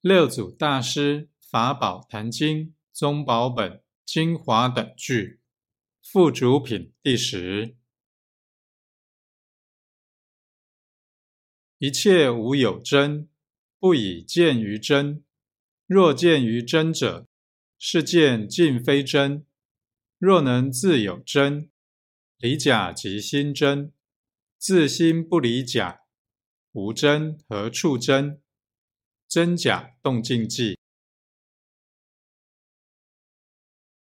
六祖大师法宝坛经宗宝本精华等句附主品第十。一切无有真，不以见于真。若见于真者，是见尽非真。若能自有真，离假即心真。自心不离假，无真何处真？真假动静计。